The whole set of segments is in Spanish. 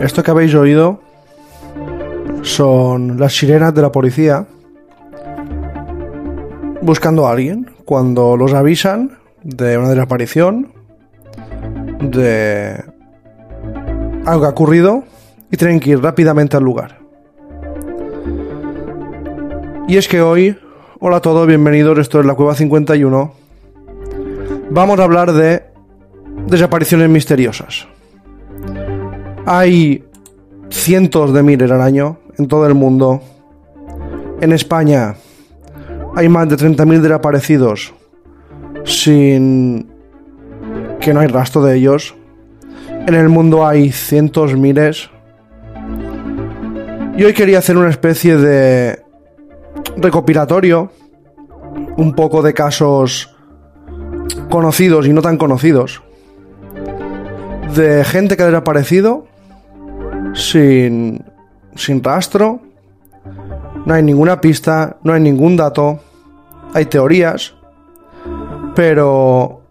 Esto que habéis oído son las sirenas de la policía buscando a alguien cuando los avisan de una desaparición, de algo que ha ocurrido y tienen que ir rápidamente al lugar. Y es que hoy, hola a todos, bienvenidos, esto es la Cueva 51. Vamos a hablar de desapariciones misteriosas. Hay cientos de miles al año en todo el mundo. En España hay más de 30.000 desaparecidos sin que no hay rastro de ellos. En el mundo hay cientos, miles. Y hoy quería hacer una especie de recopilatorio, un poco de casos conocidos y no tan conocidos, de gente que ha desaparecido sin, sin rastro, no hay ninguna pista, no hay ningún dato, hay teorías, pero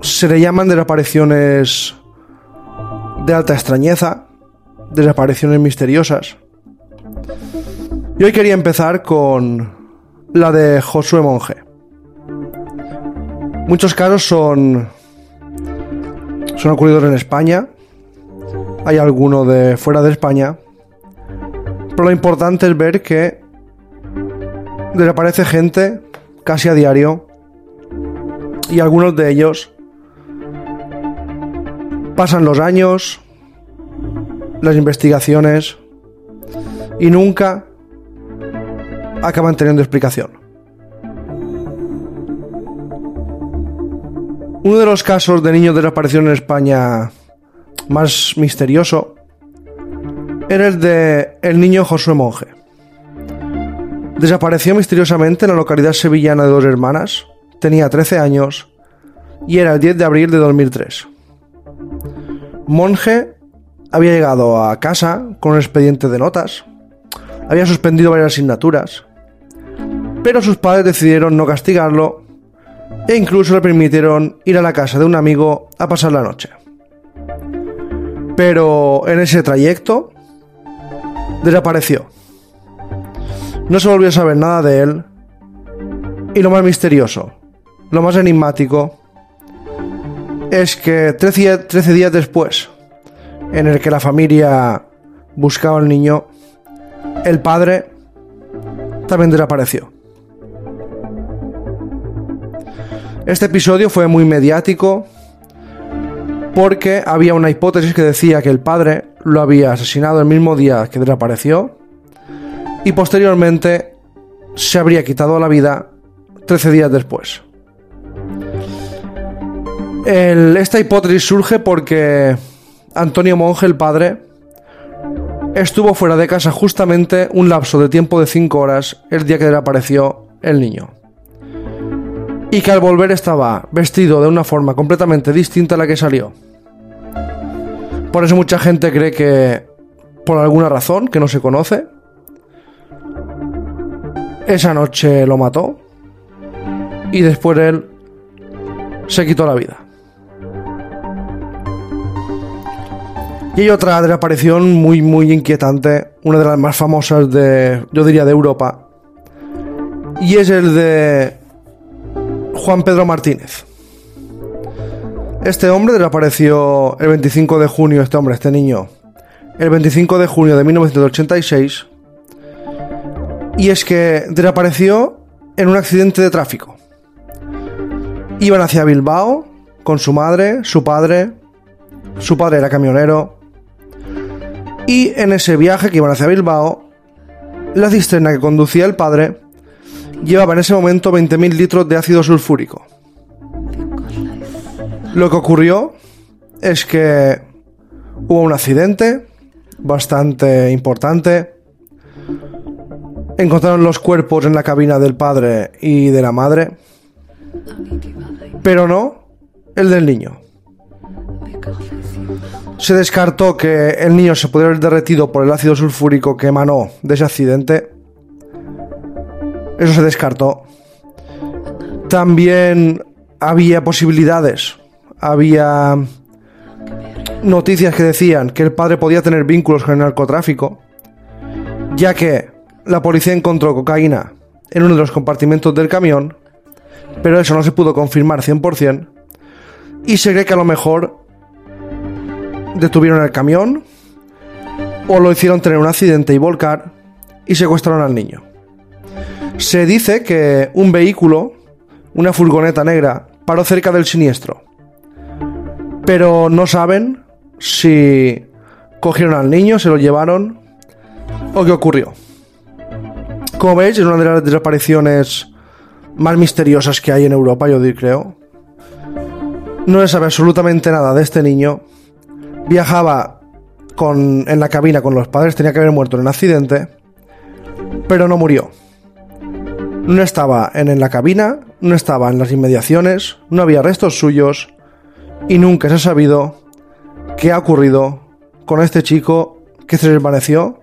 se le llaman desapariciones de alta extrañeza, desapariciones misteriosas. Y hoy quería empezar con la de Josué Monje. Muchos casos son son ocurridos en España, hay alguno de fuera de España, pero lo importante es ver que desaparece gente casi a diario y algunos de ellos pasan los años, las investigaciones y nunca acaban teniendo explicación. Uno de los casos de niños desaparecidos en España más misterioso era el de el niño Josué Monje. Desapareció misteriosamente en la localidad sevillana de Dos Hermanas, tenía 13 años y era el 10 de abril de 2003. Monje había llegado a casa con un expediente de notas, había suspendido varias asignaturas, pero sus padres decidieron no castigarlo e incluso le permitieron ir a la casa de un amigo a pasar la noche. Pero en ese trayecto desapareció. No se volvió a saber nada de él. Y lo más misterioso, lo más enigmático, es que 13, días después, en el que la familia buscaba al niño, el padre también desapareció. Este episodio fue muy mediático porque había una hipótesis que decía que el padre lo había asesinado el mismo día que desapareció y posteriormente se habría quitado la vida 13 días después. esta hipótesis surge porque Antonio Monge, el padre, estuvo fuera de casa justamente un lapso de tiempo de 5 horas el día que desapareció el niño y que al volver estaba vestido de una forma completamente distinta a la que salió. Por eso mucha gente cree que, por alguna razón que no se conoce, esa noche lo mató y después él se quitó la vida. Y hay otra desaparición muy, muy inquietante, una de las más famosas de, yo diría, de Europa. Y es el de Juan Pedro Martínez. Este hombre desapareció el 25 de junio, este hombre, este niño, el 25 de junio de 1986. Y es que desapareció en un accidente de tráfico. Iban hacia Bilbao con su madre, su padre. Su padre era camionero. Y en ese viaje que iban hacia Bilbao, la cisterna que conducía el padre llevaba en ese momento 20.000 litros de ácido sulfúrico. Lo que ocurrió es que hubo un accidente bastante importante. Encontraron los cuerpos en la cabina del padre y de la madre, pero no el del niño. Se descartó que el niño se pudiera haber derretido por el ácido sulfúrico que emanó de ese accidente. Eso se descartó. También había posibilidades. Había noticias que decían que el padre podía tener vínculos con el narcotráfico, ya que la policía encontró cocaína en uno de los compartimentos del camión, pero eso no se pudo confirmar 100%, y se cree que a lo mejor detuvieron el camión o lo hicieron tener un accidente y volcar y secuestraron al niño. Se dice que un vehículo, una furgoneta negra, paró cerca del siniestro, pero no saben si cogieron al niño, se lo llevaron o qué ocurrió. Como veis, es una de las desapariciones más misteriosas que hay en Europa, yo creo. No se sabe absolutamente nada de este niño. Viajaba en la cabina con los padres, tenía que haber muerto en un accidente, pero no murió. No estaba en la cabina, no estaba en las inmediaciones, no había restos suyos y nunca se ha sabido qué ha ocurrido con este chico que se desvaneció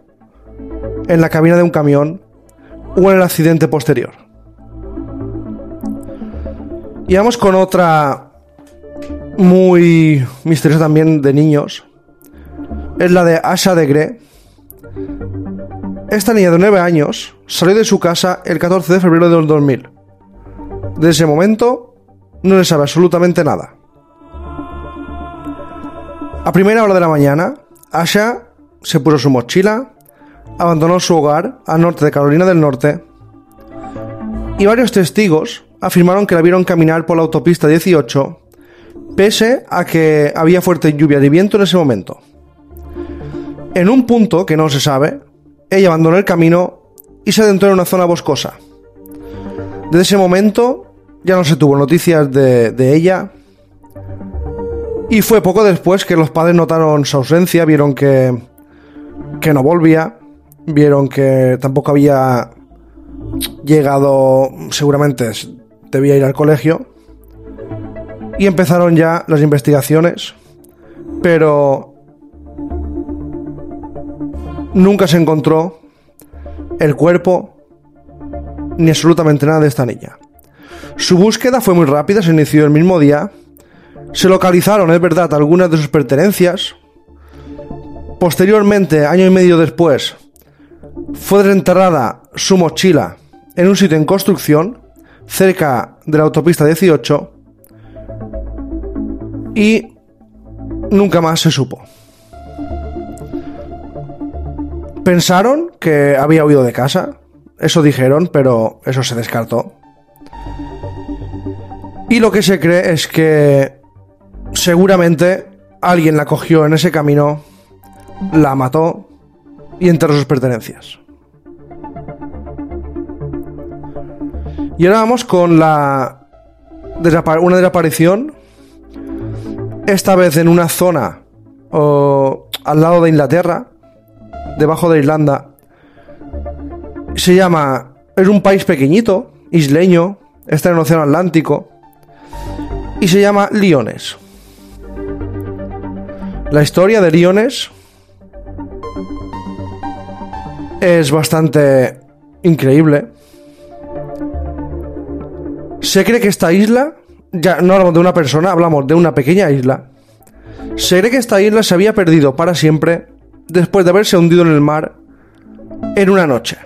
en la cabina de un camión o en el accidente posterior. Y vamos con otra muy misteriosa también de niños. Es la de Asha de Gre. Esta niña de 9 años salió de su casa el 14 de febrero del 2000. De ese momento no le sabe absolutamente nada. A primera hora de la mañana, Asha se puso su mochila, abandonó su hogar al norte de Carolina del Norte y varios testigos afirmaron que la vieron caminar por la autopista 18 pese a que había fuerte lluvia y viento en ese momento. En un punto que no se sabe, ella abandonó el camino y se adentró en una zona boscosa. Desde ese momento ya no se tuvo noticias de, de ella y fue poco después que los padres notaron su ausencia, vieron que, que no volvía, vieron que tampoco había llegado, seguramente debía ir al colegio, y empezaron ya las investigaciones, pero nunca se encontró el cuerpo ni absolutamente nada de esta niña. Su búsqueda fue muy rápida, se inició el mismo día, se localizaron, es verdad, algunas de sus pertenencias. Posteriormente, año y medio después, fue desenterrada su mochila en un sitio en construcción, cerca de la autopista 18, y nunca más se supo. Pensaron que había huido de casa, eso dijeron, pero eso se descartó. Y lo que se cree es que seguramente alguien la cogió en ese camino, la mató y enterró sus pertenencias. Y ahora vamos con la una desaparición, esta vez en una zona al lado de Inglaterra, debajo de Irlanda. Se llama, es un país pequeñito, isleño, está en el Océano Atlántico, y se llama Liones. La historia de Liones es bastante increíble. Se cree que esta isla, ya no hablamos de una persona, hablamos de una pequeña isla. Se cree que esta isla se había perdido para siempre después de haberse hundido en el mar en una noche.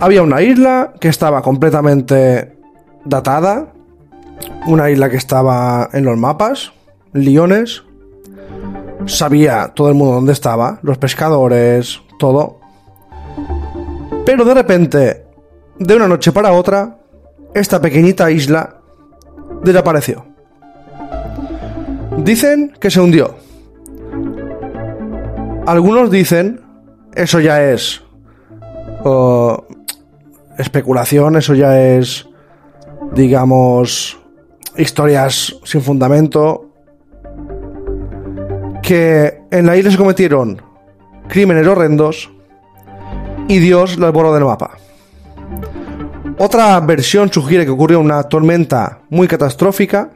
Había una isla que estaba completamente datada, una isla que estaba en los mapas, Liones, sabía todo el mundo dónde estaba, los pescadores, todo. Pero de repente, de una noche para otra, esta pequeñita isla desapareció. Dicen que se hundió. Algunos dicen, eso ya es especulación, eso ya es, digamos, historias sin fundamento, que en la isla se cometieron crímenes horrendos y Dios las borró del mapa. Otra versión sugiere que ocurrió una tormenta muy catastrófica,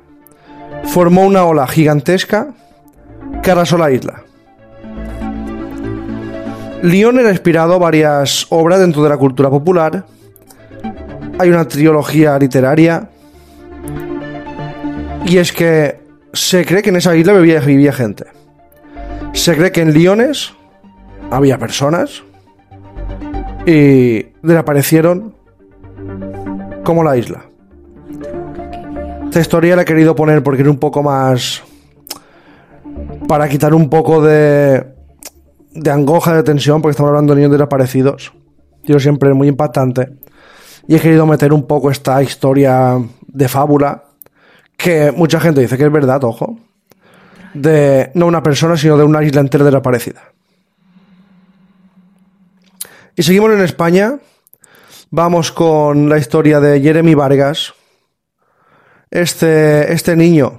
formó una ola gigantesca que arrasó la isla. Lyon era inspirado varias obras dentro de la cultura popular. Hay una trilogía literaria. Y es que se cree que en esa isla vivía, vivía gente. Se cree que en Liones había personas y desaparecieron como la isla. Esta historia la he querido poner porque era un poco más para quitar un poco de de angoja, de tensión, porque estamos hablando de niños desaparecidos. Yo siempre es muy impactante. Y he querido meter un poco esta historia de fábula, que mucha gente dice que es verdad, ojo, de no una persona, sino de una isla entera desaparecida. Y seguimos en España. Vamos con la historia de Jeremy Vargas. Este, este niño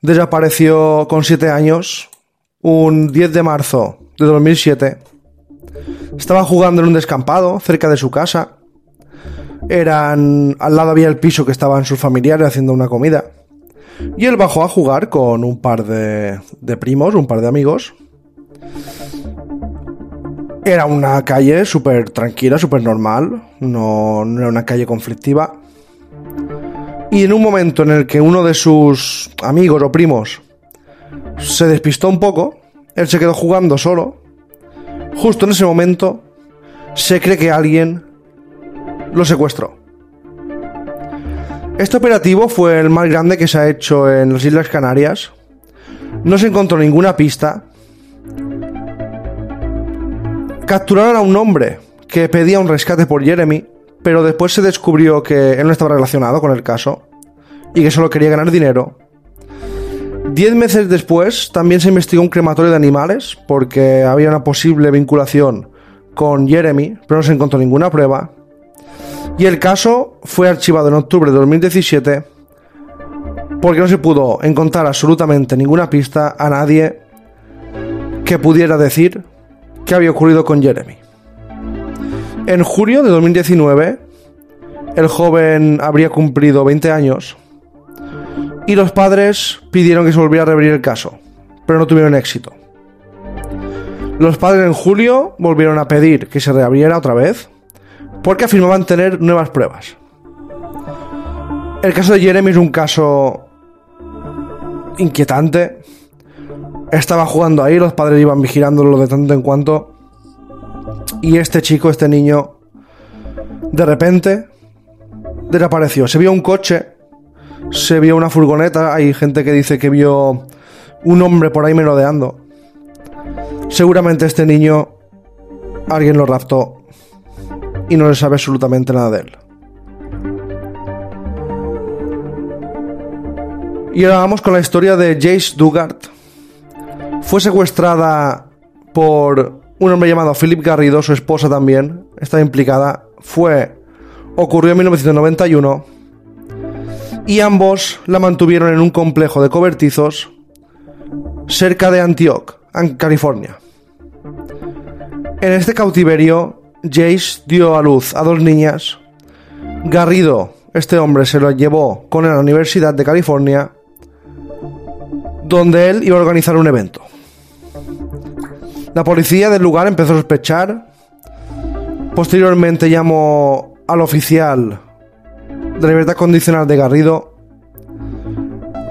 Desapareció con 7 años un 10 de marzo de 2007. Estaba jugando en un descampado cerca de su casa. Eran al lado había el piso que estaban sus familiares haciendo una comida. Y él bajó a jugar con un par de, de primos, un par de amigos. Era una calle súper tranquila, súper normal, no, no era una calle conflictiva. Y en un momento en el que uno de sus amigos o primos se despistó un poco, él se quedó jugando solo. Justo en ese momento se cree que alguien lo secuestró. Este operativo fue el más grande que se ha hecho en las Islas Canarias. No se encontró ninguna pista. Capturaron a un hombre que pedía un rescate por Jeremy, pero después se descubrió que él no estaba relacionado con el caso y que solo quería ganar dinero. Diez meses después también se investigó un crematorio de animales porque había una posible vinculación con Jeremy, pero no se encontró ninguna prueba. Y el caso fue archivado en octubre de 2017 porque no se pudo encontrar absolutamente ninguna pista a nadie que pudiera decir qué había ocurrido con Jeremy. En julio de 2019, el joven habría cumplido 20 años y los padres pidieron que se volviera a reabrir el caso, pero no tuvieron éxito. Los padres en julio volvieron a pedir que se reabriera otra vez porque afirmaban tener nuevas pruebas. El caso de Jeremy es un caso inquietante. Estaba jugando ahí, los padres iban vigilándolo de tanto en cuanto. Y este chico, este niño, de repente desapareció. Se vio un coche, se vio una furgoneta. Hay gente que dice que vio un hombre por ahí merodeando. Seguramente este niño alguien lo raptó y no se sabe absolutamente nada de él. Y ahora vamos con la historia de Jace Dugard. Fue secuestrada por un hombre llamado Philip Garrido, su esposa también, está implicada fue ocurrió en 1991 y ambos la mantuvieron en un complejo de cobertizos cerca de Antioch, en California. En este cautiverio, Jace dio a luz a dos niñas. Garrido, este hombre, se lo llevó con a la Universidad de California, donde él iba a organizar un evento. La policía del lugar empezó a sospechar. Posteriormente llamó al oficial de libertad condicional de Garrido.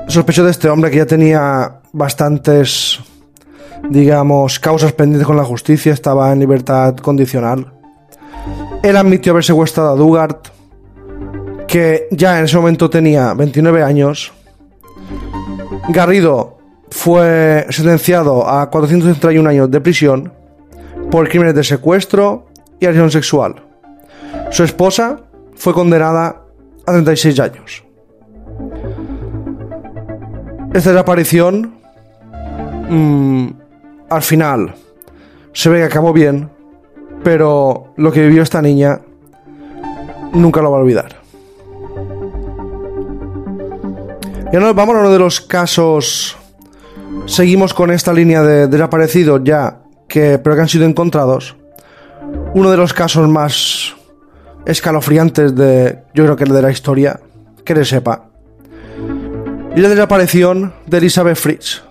Sospechó de este hombre que ya tenía bastantes, digamos, causas pendientes con la justicia, estaba en libertad condicional. Él admitió haber secuestrado a Dugard, que ya en ese momento tenía 29 años. Garrido fue sentenciado a 431 años de prisión por crímenes de secuestro y agresión sexual. Su esposa fue condenada a 36 años. Esta desaparición, mm, al final, se ve que acabó bien, pero lo que vivió esta niña nunca lo va a olvidar. Y ahora vamos a uno de los casos seguimos con esta línea de desaparecidos ya, que, pero que han sido encontrados. Uno de los casos más escalofriantes de, yo creo que de la historia, que le sepa. Y la desaparición de Elizabeth Fritz.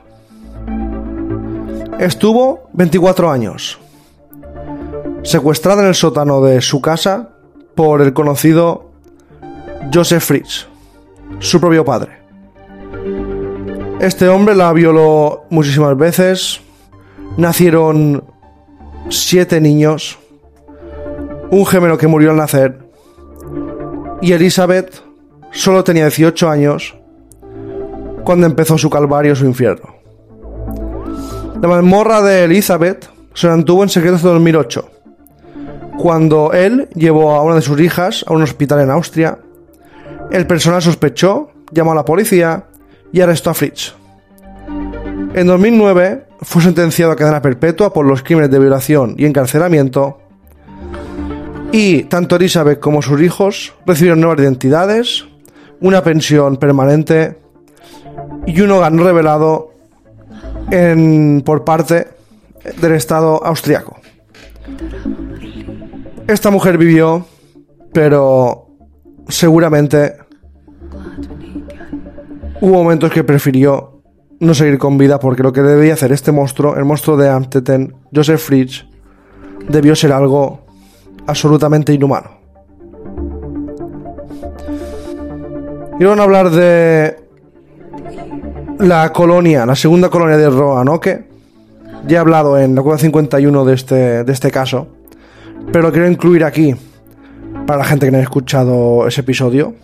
Estuvo 24 años, secuestrada en el sótano de su casa por el conocido Joseph Fritz, su propio padre. Este hombre la violó muchísimas veces. Nacieron siete niños. Un gemelo que murió al nacer. Y Elizabeth solo tenía 18 años cuando empezó su calvario, su infierno. La mazmorra de Elizabeth se mantuvo en secreto hasta 2008, cuando él llevó a una de sus hijas a un hospital en Austria. El personal sospechó, llamó a la policía y arrestó a Fritz. En 2009 fue sentenciado a cadena perpetua por los crímenes de violación y encarcelamiento. Y tanto Elizabeth como sus hijos recibieron nuevas identidades, una pensión permanente y un hogar revelado en, por parte del Estado austriaco. Esta mujer vivió, pero seguramente Hubo momentos que prefirió no seguir con vida porque lo que debía hacer este monstruo, el monstruo de Amteten, Joseph Fritz, debió ser algo absolutamente inhumano. Y vamos a hablar de la colonia, la segunda colonia de Roanoke. Ya he hablado en la cueva 51 de este, de este caso, pero quiero incluir aquí para la gente que no haya escuchado ese episodio.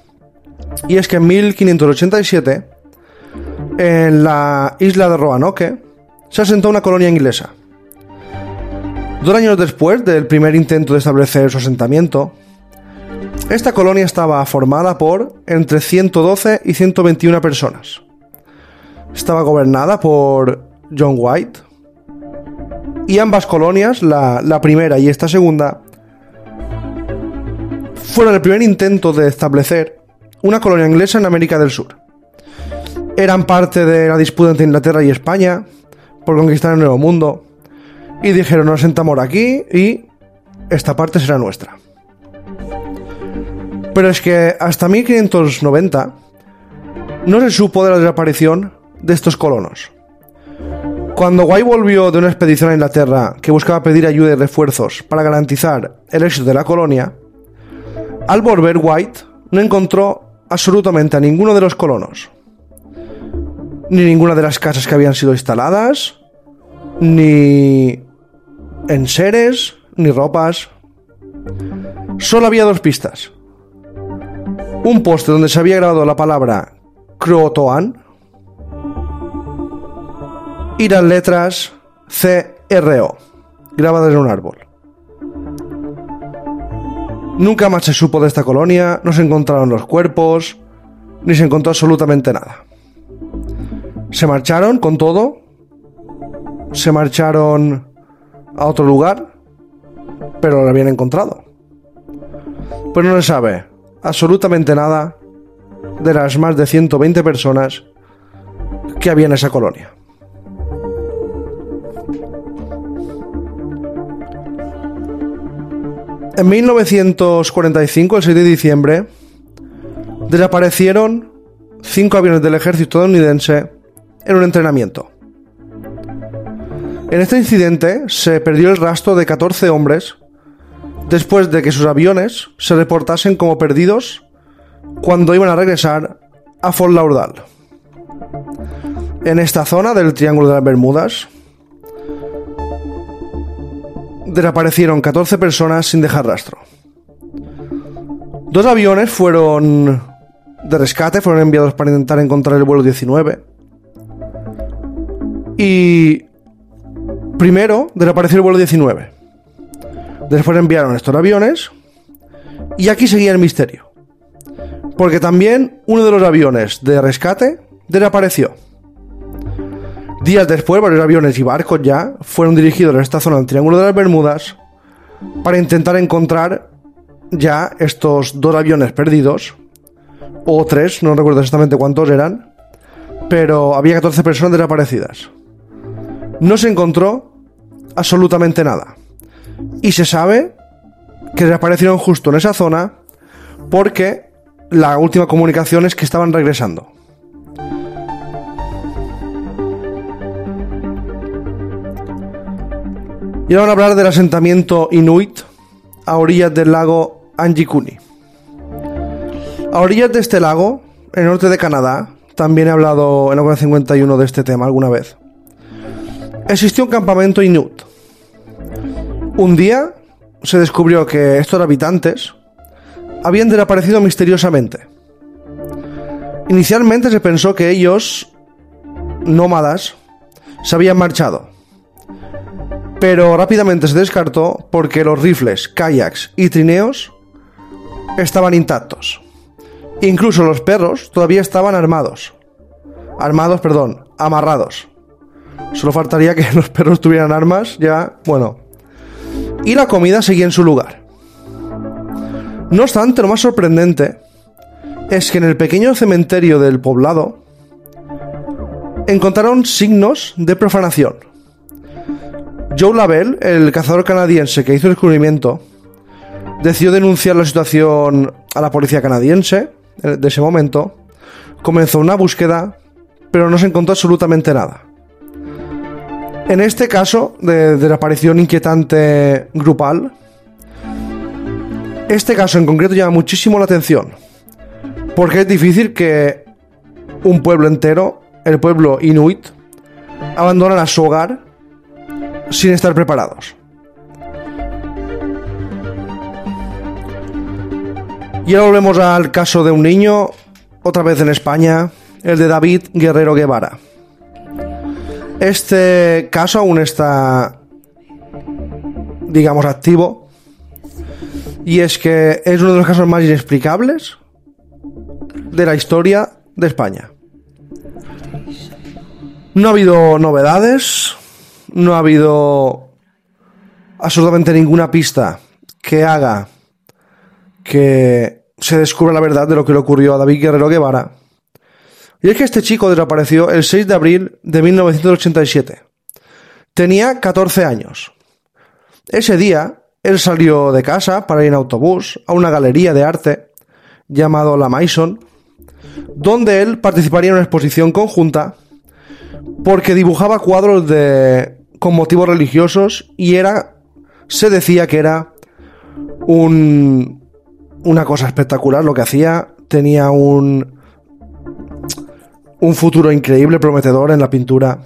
Y es que en 1587, en la isla de Roanoke, se asentó una colonia inglesa. Dos años después del primer intento de establecer su asentamiento, esta colonia estaba formada por entre 112 y 121 personas. Estaba gobernada por John White. Y ambas colonias, la, la primera y esta segunda, fueron el primer intento de establecer una colonia inglesa en América del Sur. Eran parte de la disputa entre Inglaterra y España por conquistar el Nuevo Mundo. Y dijeron, nos sentamos aquí y esta parte será nuestra. Pero es que hasta 1590 no se supo de la desaparición de estos colonos. Cuando White volvió de una expedición a Inglaterra que buscaba pedir ayuda y refuerzos para garantizar el éxito de la colonia, al volver White no encontró absolutamente a ninguno de los colonos. Ni ninguna de las casas que habían sido instaladas, ni enseres, ni ropas. Solo había dos pistas. Un poste donde se había grabado la palabra Croatoan y las letras CRO, grabadas en un árbol. Nunca más se supo de esta colonia, no se encontraron los cuerpos, ni se encontró absolutamente nada. Se marcharon con todo, se marcharon a otro lugar, pero lo habían encontrado. Pues no se sabe absolutamente nada de las más de 120 personas que había en esa colonia. En 1945, el 6 de diciembre, desaparecieron cinco aviones del ejército estadounidense en un entrenamiento. En este incidente se perdió el rastro de 14 hombres después de que sus aviones se reportasen como perdidos cuando iban a regresar a Fort Lauderdale. En esta zona del Triángulo de las Bermudas desaparecieron 14 personas sin dejar rastro. Dos aviones fueron de rescate, fueron enviados para intentar encontrar el vuelo 19. Y primero desapareció el vuelo 19. Después enviaron estos aviones y aquí seguía el misterio. Porque también uno de los aviones de rescate desapareció. Días después, varios aviones y barcos ya fueron dirigidos a esta zona del Triángulo de las Bermudas para intentar encontrar ya estos dos aviones perdidos, o tres, no recuerdo exactamente cuántos eran, pero había 14 personas desaparecidas. No se encontró absolutamente nada. Y se sabe que desaparecieron justo en esa zona porque la última comunicación es que estaban regresando. Y ahora vamos a hablar del asentamiento Inuit a orillas del lago Anjikuni. A orillas de este lago, en el norte de Canadá, también he hablado en la 51 de este tema alguna vez, existió un campamento Inuit. Un día se descubrió que estos habitantes habían desaparecido misteriosamente. Inicialmente se pensó que ellos, nómadas, se habían marchado pero rápidamente se descartó porque los rifles, kayaks y trineos estaban intactos. Incluso los perros todavía estaban armados. Armados, perdón, amarrados. Solo faltaría que los perros tuvieran armas, ya, bueno. Y la comida seguía en su lugar. No obstante, lo más sorprendente es que en el pequeño cementerio del poblado encontraron signos de profanación. Joe Lavelle, el cazador canadiense que hizo el descubrimiento, decidió denunciar la situación a la policía canadiense de ese momento. Comenzó una búsqueda, pero no se encontró absolutamente nada. En este caso de desaparición inquietante grupal, este caso en concreto llama muchísimo la atención, porque es difícil que un pueblo entero, el pueblo inuit, abandone su hogar sin estar preparados. Y ahora volvemos al caso de un niño, otra vez en España, el de David Guerrero Guevara. Este caso aún está, digamos, activo. Y es que es uno de los casos más inexplicables de la historia de España. No ha habido novedades, no ha habido absolutamente ninguna pista que haga que se descubra la verdad de lo que le ocurrió a David Guerrero Guevara. Y es que este chico desapareció el 6 de abril de 1987. Tenía 14 años. Ese día, él salió de casa para ir en autobús a una galería de arte llamado La Maison, donde él participaría en una exposición conjunta porque dibujaba cuadros de con motivos religiosos y era, se decía que era un, una cosa espectacular lo que hacía, tenía un, un futuro increíble, prometedor en la pintura.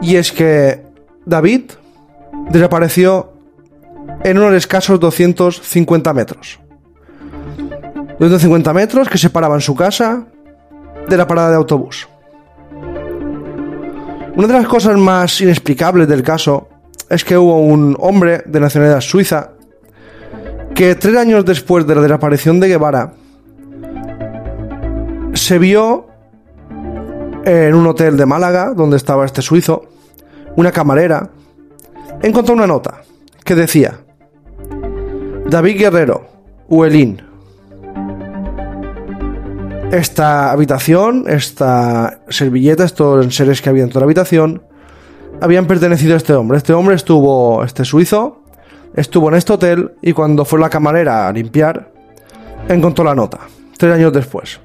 Y es que David desapareció en unos escasos 250 metros. 250 metros que separaban su casa de la parada de autobús. Una de las cosas más inexplicables del caso es que hubo un hombre de nacionalidad suiza que tres años después de la desaparición de Guevara se vio en un hotel de Málaga donde estaba este suizo, una camarera, encontró una nota que decía, David Guerrero, Uelín. Esta habitación, esta servilleta, estos seres que había dentro de la habitación, habían pertenecido a este hombre. Este hombre estuvo, este suizo, estuvo en este hotel y cuando fue la camarera a limpiar, encontró la nota, tres años después.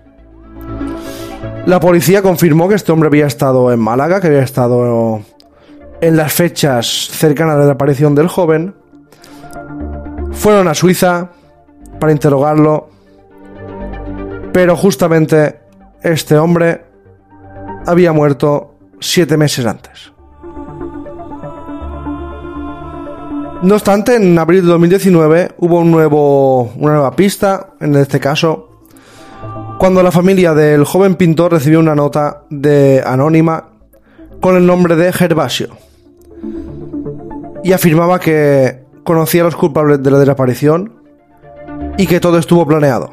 La policía confirmó que este hombre había estado en Málaga, que había estado en las fechas cercanas de la aparición del joven. Fueron a Suiza para interrogarlo, pero justamente este hombre había muerto siete meses antes. No obstante, en abril de 2019 hubo un nuevo, una nueva pista, en este caso, cuando la familia del joven pintor recibió una nota de anónima con el nombre de Gervasio y afirmaba que conocía a los culpables de la desaparición y que todo estuvo planeado.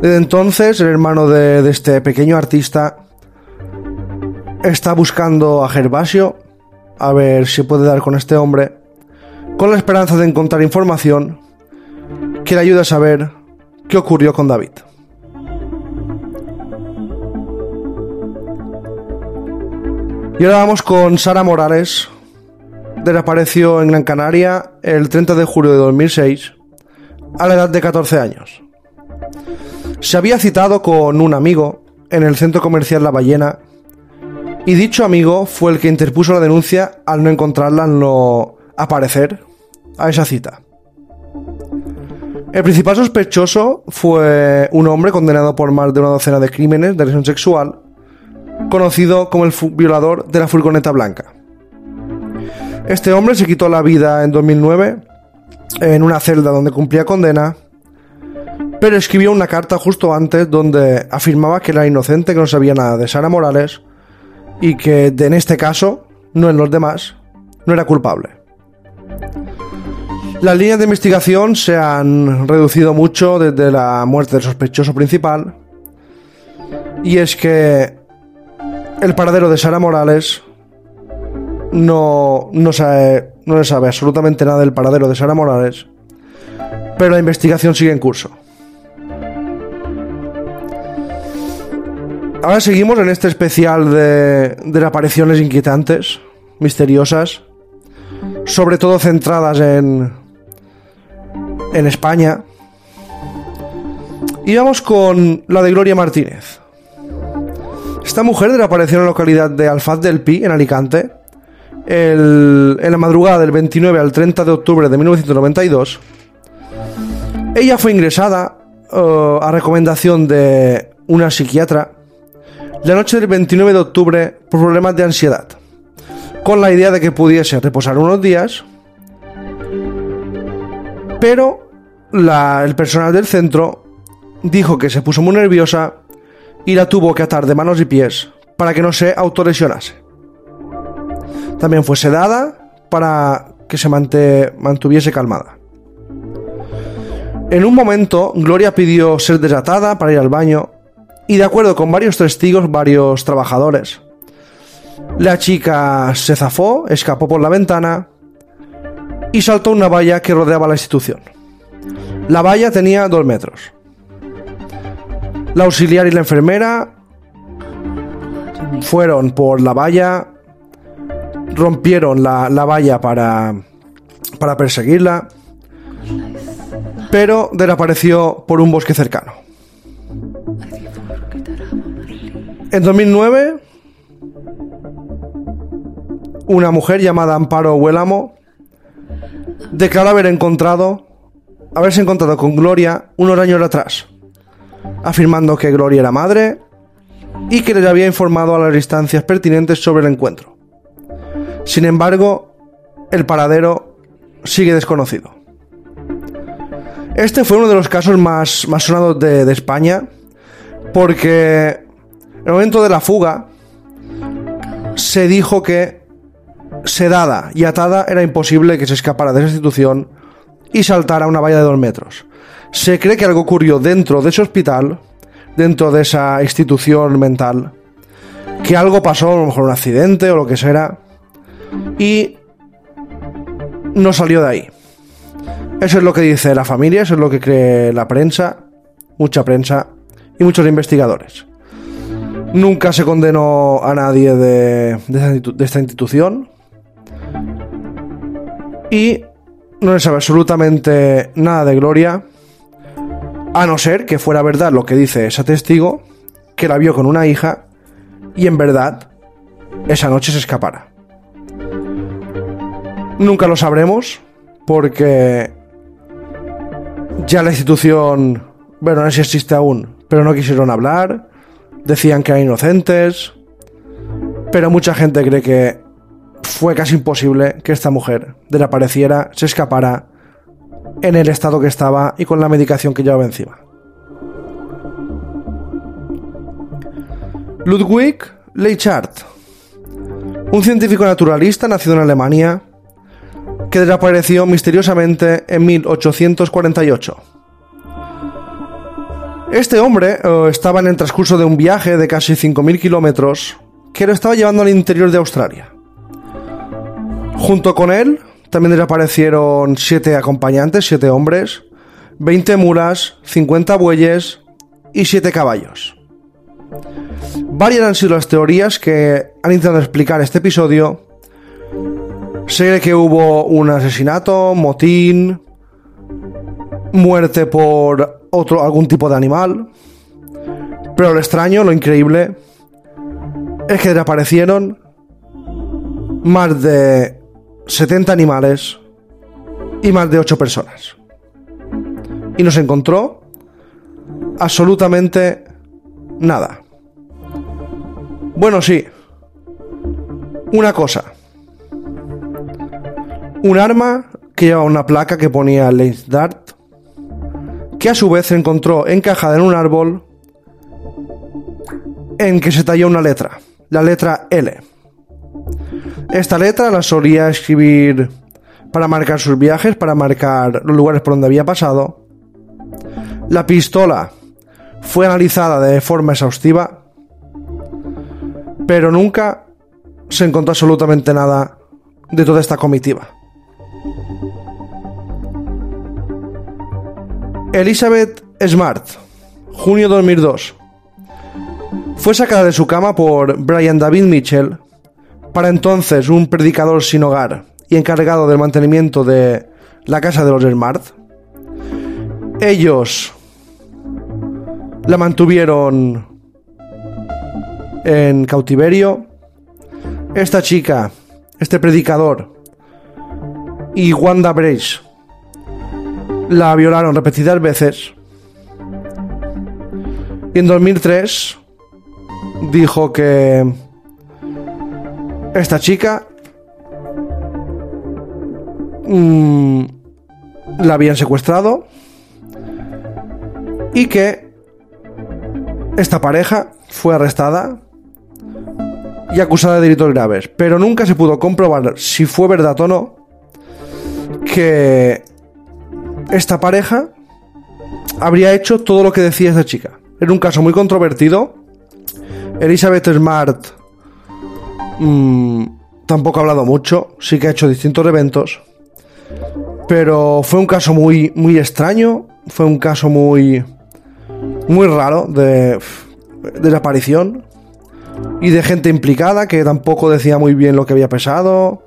Desde entonces, el hermano de, este pequeño artista está buscando a Gervasio a ver si puede dar con este hombre, con la esperanza de encontrar información que le ayude a saber qué ocurrió con David. Y ahora vamos con Sara Morales. Desapareció en Gran Canaria el 30 de julio de 2006 a la edad de 14 años. Se había citado con un amigo en el centro comercial La Ballena y dicho amigo fue el que interpuso la denuncia al no encontrarla, al no aparecer a esa cita. El principal sospechoso fue un hombre condenado por más de una docena de crímenes de lesión sexual, conocido como el violador de la furgoneta blanca. Este hombre se quitó la vida en 2009 en una celda donde cumplía condena, pero escribió una carta justo antes donde afirmaba que era inocente, que no sabía nada de Sara Morales y que en este caso, no en los demás, no era culpable. Las líneas de investigación se han reducido mucho desde la muerte del sospechoso principal. Y es que el paradero de Sara Morales no, no, no se sabe absolutamente nada del paradero de Sara Morales. Pero la investigación sigue en curso. Ahora seguimos en este especial de, de apariciones inquietantes, misteriosas, sobre todo centradas en, en España. Y vamos con la de Gloria Martínez. Esta mujer desapareció en la localidad de Alfaz del Pi, en Alicante, el- en la madrugada del 29 al 30 de octubre de 1992. Ella fue ingresada eh, a recomendación de una psiquiatra la noche del 29 de octubre por problemas de ansiedad, con la idea de que pudiese reposar unos días pero el personal del centro dijo que se puso muy nerviosa y la tuvo que atar de manos y pies para que no se autolesionase. También fue sedada para que se mantuviese calmada. En un momento, Gloria pidió ser desatada para ir al baño y de acuerdo con varios testigos, varios trabajadores, la chica se zafó, escapó por la ventana y saltó una valla que rodeaba la institución. La valla tenía dos metros. La auxiliar y la enfermera fueron por la valla, rompieron la, la valla para, para perseguirla, pero desapareció por un bosque cercano. En 2009, una mujer llamada Amparo Huélamo declaró haber encontrado, haberse encontrado con Gloria unos años atrás, afirmando que Gloria era madre y que les había informado a las instancias pertinentes sobre el encuentro. Sin embargo, el paradero sigue desconocido. Este fue uno de los casos más, más sonados de, de España, porque el momento de la fuga se dijo que sedada y atada era imposible que se escapara de esa institución y saltara una valla de dos metros. Se cree que algo ocurrió dentro de ese hospital, dentro de esa institución mental, que algo pasó, a lo mejor un accidente o lo que sea, y no salió de ahí. Eso es lo que dice la familia, eso es lo que cree la prensa, mucha prensa y muchos investigadores. Nunca se condenó a nadie de, esta institución. Y no se sabe absolutamente nada de Gloria, a no ser que fuera verdad lo que dice ese testigo, que la vio con una hija y en verdad esa noche se escapara. Nunca lo sabremos porque ya la institución, bueno, no sé si existe aún, pero no quisieron hablar, decían que eran inocentes, pero mucha gente cree que fue casi imposible que esta mujer desapareciera, se escapara en el estado que estaba y con la medicación que llevaba encima. Ludwig Leichhardt, un científico naturalista nacido en Alemania, que desapareció misteriosamente en 1848. Este hombre eh, estaba en el transcurso de un viaje de casi 5.000 kilómetros que lo estaba llevando al interior de Australia. Junto con él también desaparecieron siete acompañantes, siete hombres, 20 mulas, 50 bueyes y 7 caballos. Varias han sido las teorías que han intentado explicar este episodio. Se cree que hubo un asesinato, motín, muerte por otro algún tipo de animal. Pero lo extraño, lo increíble, es que desaparecieron más de 70 animales y más de 8 personas. Y nos encontró absolutamente nada. Bueno, sí. Una cosa. Un arma que lleva una placa que ponía Lance Dart, que a su vez se encontró encajada en un árbol en que se talló una letra, la letra L. Esta letra la solía escribir para marcar sus viajes, para marcar los lugares por donde había pasado. La pistola fue analizada de forma exhaustiva, pero nunca se encontró absolutamente nada de toda esta comitiva. Elizabeth Smart, junio 2002. Fue sacada de su cama por Brian David Mitchell, para entonces un predicador sin hogar y encargado del mantenimiento de la casa de los Smart. Ellos la mantuvieron en cautiverio. Esta chica, este predicador y Wanda Brace la violaron repetidas veces. Y en 2003 dijo que esta chica mmm, la habían secuestrado y que esta pareja fue arrestada y acusada de delitos graves, pero nunca se pudo comprobar si fue verdad o no que esta pareja habría hecho todo lo que decía esta chica. Era un caso muy controvertido. Elizabeth Smart mmm, tampoco ha hablado mucho, sí que ha hecho distintos eventos, pero fue un caso muy, muy extraño, fue un caso muy, muy raro de, de desaparición y de gente implicada que tampoco decía muy bien lo que había pesado.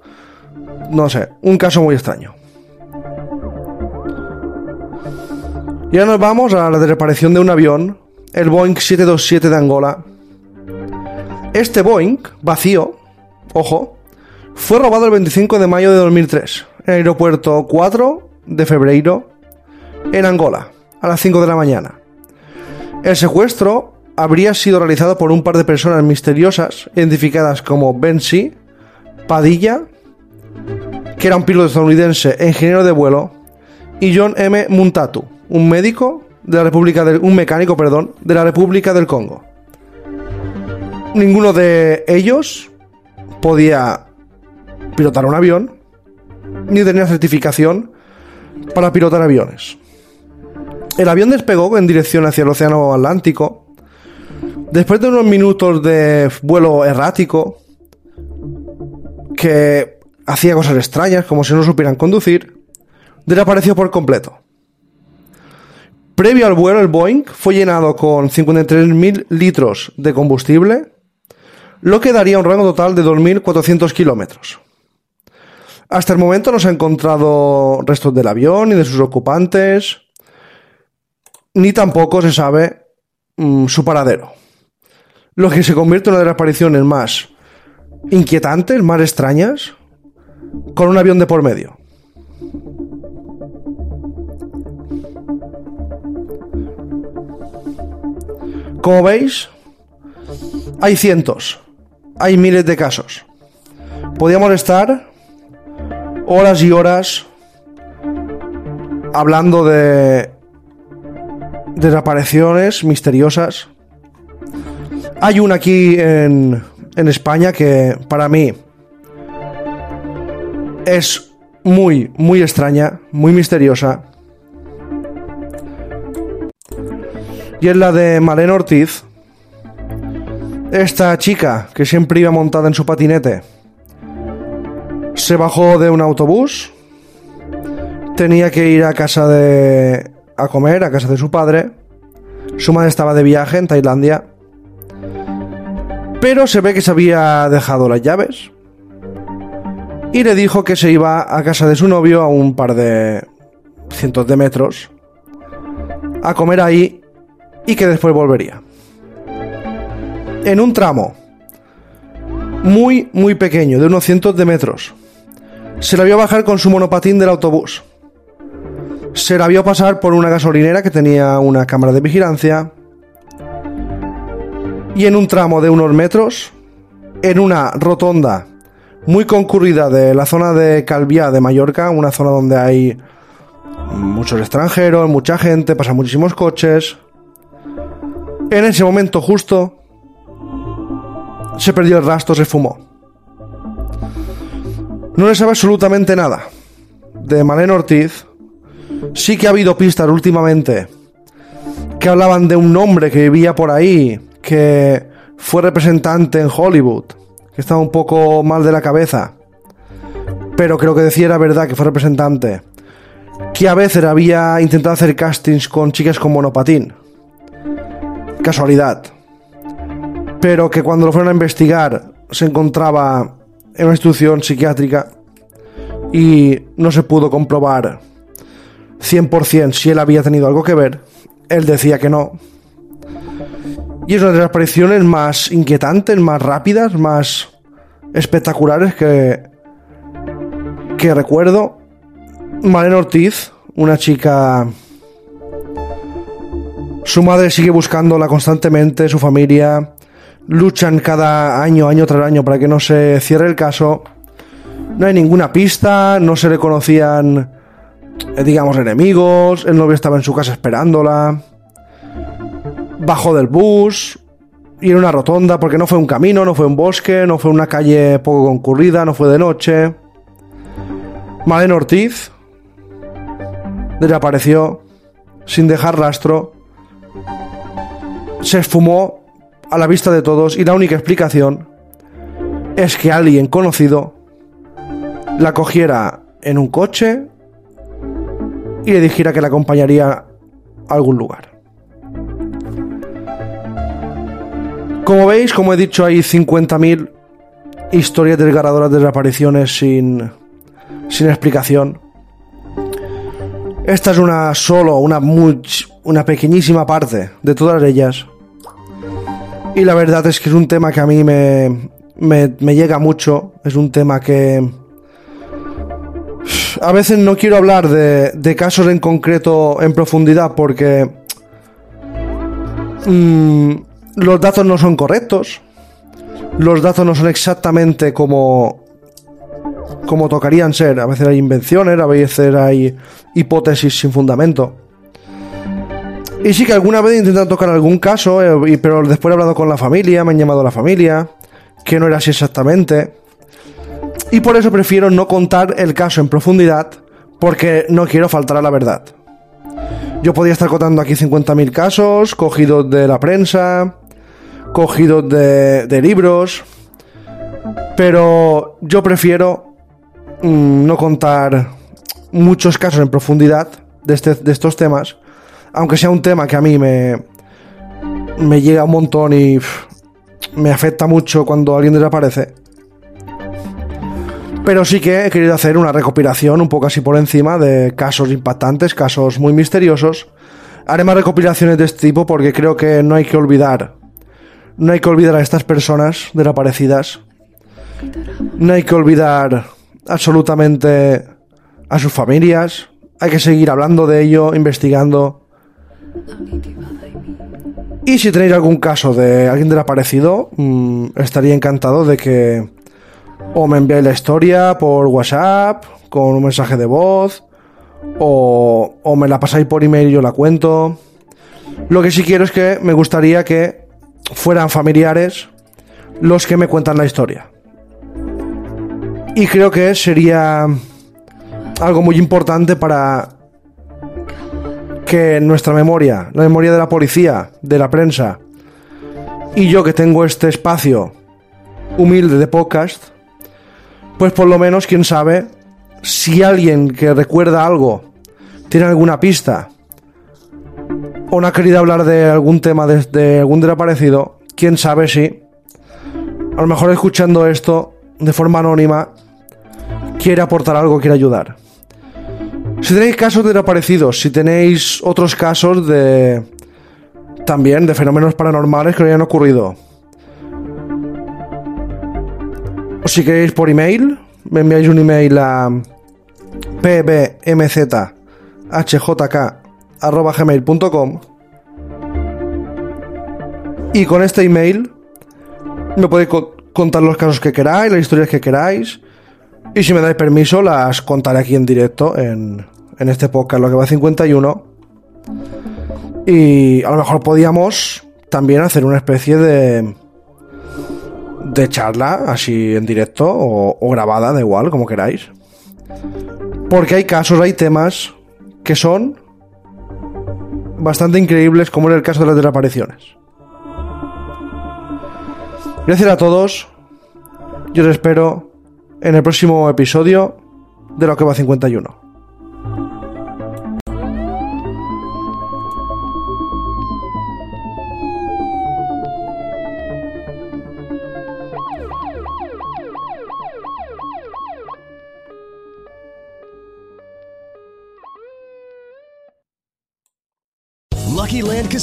No sé, un caso muy extraño. Y ahora nos vamos a la desaparición de un avión, el Boeing 727 de Angola. Este Boeing, vacío, ojo, fue robado el 25 de mayo de 2003 en el aeropuerto 4 de febrero en Angola, a las 5 de la mañana. El secuestro habría sido realizado por un par de personas misteriosas identificadas como Bensi, Padilla, que era un piloto estadounidense ingeniero de vuelo, y John M. Muntatu, un médico de la República del, un mecánico, perdón, de la República del Congo. Ninguno de ellos podía pilotar un avión ni tenía certificación para pilotar aviones. El avión despegó en dirección hacia el Océano Atlántico. Después de unos minutos de vuelo errático, que hacía cosas extrañas, como si no supieran conducir, desapareció por completo. Previo al vuelo, el Boeing fue llenado con 53.000 litros de combustible, lo que daría un rango total de 2.400 kilómetros. Hasta el momento no se han encontrado restos del avión ni de sus ocupantes, ni tampoco se sabe mm, su paradero. Lo que se convierte en una de las apariciones más inquietantes, más extrañas, con un avión de por medio. Como veis, hay cientos, hay miles de casos. Podríamos estar horas y horas hablando de desapariciones misteriosas. Hay una aquí en, en España que para mí es muy, muy extraña, muy misteriosa. Y es la de Malena Ortiz. Esta chica que siempre iba montada en su patinete se bajó de un autobús. Tenía que ir a casa de. a comer, a casa de su padre. Su madre estaba de viaje en Tailandia. Pero se ve que se había dejado las llaves. Y le dijo que se iba a casa de su novio a un par de cientos de metros. A comer ahí y que después volvería. En un tramo muy, muy pequeño, de unos cientos de metros, se la vio bajar con su monopatín del autobús. Se la vio pasar por una gasolinera que tenía una cámara de vigilancia. Y en un tramo de unos metros, en una rotonda muy concurrida de la zona de Calviá de Mallorca, una zona donde hay muchos extranjeros, mucha gente, pasan muchísimos coches. En ese momento justo se perdió el rastro, se fumó. No le sabe absolutamente nada. De Malena Ortiz, sí que ha habido pistas últimamente que hablaban de un hombre que vivía por ahí, que fue representante en Hollywood, que estaba un poco mal de la cabeza, pero creo que decía era verdad que fue representante, que a veces había intentado hacer castings con chicas con monopatín casualidad. Pero que cuando lo fueron a investigar se encontraba en una institución psiquiátrica y no se pudo comprobar 100% si él había tenido algo que ver. Él decía que no. Y es una de las apariciones más inquietantes, más rápidas, más espectaculares que, que recuerdo. Malena Ortiz, una chica su madre sigue buscándola constantemente, su familia luchan cada año, año tras año, para que no se cierre el caso. No hay ninguna pista, no se le conocían, eh, digamos, enemigos, el novio estaba en su casa esperándola. Bajó del bus y en una rotonda, porque no fue un camino, no fue un bosque, no fue una calle poco concurrida, no fue de noche. Malena Ortiz desapareció sin dejar rastro se esfumó a la vista de todos y la única explicación es que alguien conocido la cogiera en un coche y le dijera que la acompañaría a algún lugar. Como veis, como he dicho, hay 50.000 historias desgarradoras de desapariciones sin, sin explicación. Esta es una solo, una, muy, una pequeñísima parte de todas ellas. Y la verdad es que es un tema que a mí me, me, llega mucho. Es un tema que... A veces no quiero hablar de, de casos en concreto en profundidad porque mm, los datos no son correctos. Los datos no son exactamente como, como tocarían ser. A veces hay invenciones, a veces hay hipótesis sin fundamento. Y sí que alguna vez he intentado tocar algún caso, eh, pero después he hablado con la familia, me han llamado a la familia, que no era así exactamente. Y por eso prefiero no contar el caso en profundidad, porque no quiero faltar a la verdad. Yo podría estar contando aquí 50.000 casos, cogidos de la prensa, cogidos de, de libros, pero yo prefiero mm, no contar muchos casos en profundidad de, este- de estos temas, aunque sea un tema que a mí me, me llega un montón y me afecta mucho cuando alguien desaparece. Pero sí que he querido hacer una recopilación un poco así por encima de casos impactantes, casos muy misteriosos. Haré más recopilaciones de este tipo porque creo que no hay que olvidar. No hay que olvidar a estas personas desaparecidas. No hay que olvidar absolutamente a sus familias. Hay que seguir hablando de ello, investigando. Y si tenéis algún caso de alguien desaparecido, mm, estaría encantado de que o me enviáis la historia por WhatsApp, con un mensaje de voz, o, o me la pasáis por email y yo la cuento. Lo que sí quiero es que me gustaría que fueran familiares los que me cuentan la historia. Y creo que sería algo muy importante para que nuestra memoria, la memoria de la policía, de la prensa, y yo que tengo este espacio humilde de podcast, pues por lo menos, quién sabe, si alguien que recuerda algo tiene alguna pista o no ha querido hablar de algún tema de, algún desaparecido, quién sabe si, a lo mejor escuchando esto de forma anónima, quiere aportar algo, quiere ayudar. Si tenéis casos de desaparecidos, si tenéis otros casos de... también de fenómenos paranormales que os hayan ocurrido, o si queréis por email, me enviáis un email a pbmzhjk.gmail.com y con este email me podéis co- contar los casos que queráis, las historias que queráis y si me dais permiso las contaré aquí en directo en, en este podcast, lo que va a 51 y a lo mejor podíamos también hacer una especie de de charla, así en directo o, grabada, da igual, como queráis. Porque hay casos, hay temas que son bastante increíbles, como en el caso de las desapariciones. Gracias a todos. Yo os espero en el próximo episodio de lo que va 51.